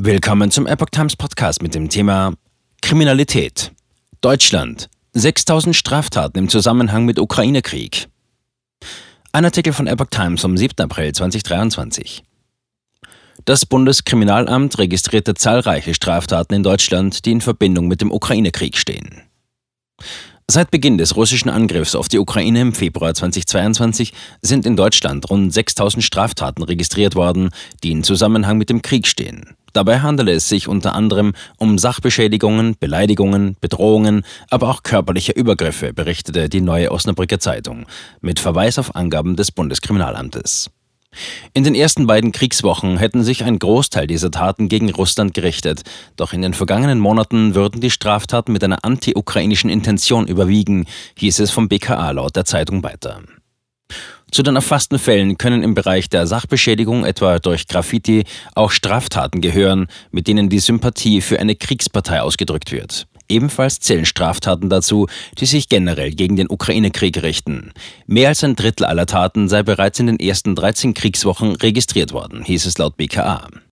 Willkommen zum Epoch Times Podcast mit dem Thema Kriminalität. Deutschland. 6000 Straftaten im Zusammenhang mit Ukraine-Krieg. Ein Artikel von Epoch Times vom 7. April 2023. Das Bundeskriminalamt registrierte zahlreiche Straftaten in Deutschland, die in Verbindung mit dem Ukraine-Krieg stehen. Seit Beginn des russischen Angriffs auf die Ukraine im Februar 2022 sind in Deutschland rund 6000 Straftaten registriert worden, die in Zusammenhang mit dem Krieg stehen. Dabei handele es sich unter anderem um Sachbeschädigungen, Beleidigungen, Bedrohungen, aber auch körperliche Übergriffe, berichtete die Neue Osnabrücker Zeitung mit Verweis auf Angaben des Bundeskriminalamtes. In den ersten beiden Kriegswochen hätten sich ein Großteil dieser Taten gegen Russland gerichtet, doch in den vergangenen Monaten würden die Straftaten mit einer anti-ukrainischen Intention überwiegen, hieß es vom BKA laut der Zeitung weiter. Zu den erfassten Fällen können im Bereich der Sachbeschädigung etwa durch Graffiti auch Straftaten gehören, mit denen die Sympathie für eine Kriegspartei ausgedrückt wird. Ebenfalls zählen Straftaten dazu, die sich generell gegen den Ukraine-Krieg richten. Mehr als ein Drittel aller Taten sei bereits in den ersten 13 Kriegswochen registriert worden, hieß es laut BKA.